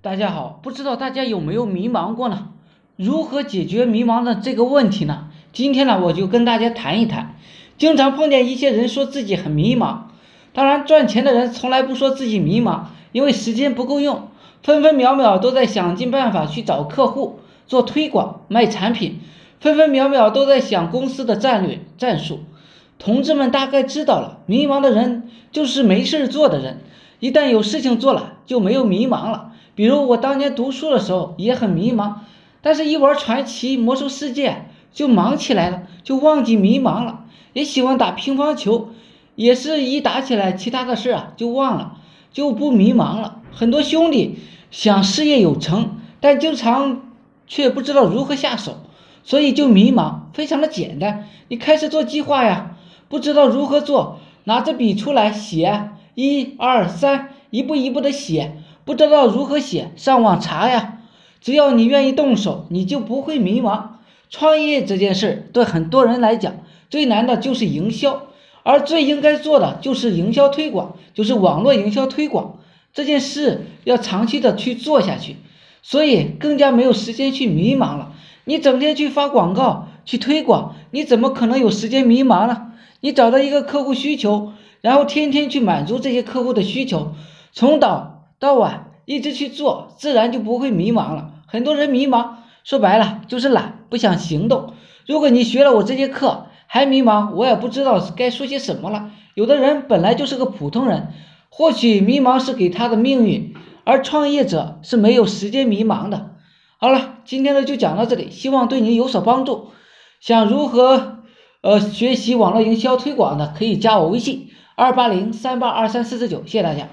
大家好，不知道大家有没有迷茫过呢？如何解决迷茫的这个问题呢？今天呢，我就跟大家谈一谈。经常碰见一些人说自己很迷茫，当然赚钱的人从来不说自己迷茫，因为时间不够用，分分秒秒都在想尽办法去找客户、做推广、卖产品，分分秒秒都在想公司的战略战术。同志们大概知道了，迷茫的人就是没事做的人，一旦有事情做了，就没有迷茫了。比如我当年读书的时候也很迷茫，但是一玩传奇魔兽世界就忙起来了，就忘记迷茫了。也喜欢打乒乓球，也是一打起来，其他的事啊就忘了，就不迷茫了。很多兄弟想事业有成，但经常却不知道如何下手，所以就迷茫。非常的简单，你开始做计划呀，不知道如何做，拿着笔出来写，一二三，一步一步的写。不知道如何写，上网查呀。只要你愿意动手，你就不会迷茫。创业这件事对很多人来讲，最难的就是营销，而最应该做的就是营销推广，就是网络营销推广这件事要长期的去做下去，所以更加没有时间去迷茫了。你整天去发广告去推广，你怎么可能有时间迷茫呢？你找到一个客户需求，然后天天去满足这些客户的需求，从早。到晚一直去做，自然就不会迷茫了。很多人迷茫，说白了就是懒，不想行动。如果你学了我这节课还迷茫，我也不知道该说些什么了。有的人本来就是个普通人，或许迷茫是给他的命运，而创业者是没有时间迷茫的。好了，今天呢就讲到这里，希望对你有所帮助。想如何呃学习网络营销推广的，可以加我微信二八零三八二三四四九，谢谢大家。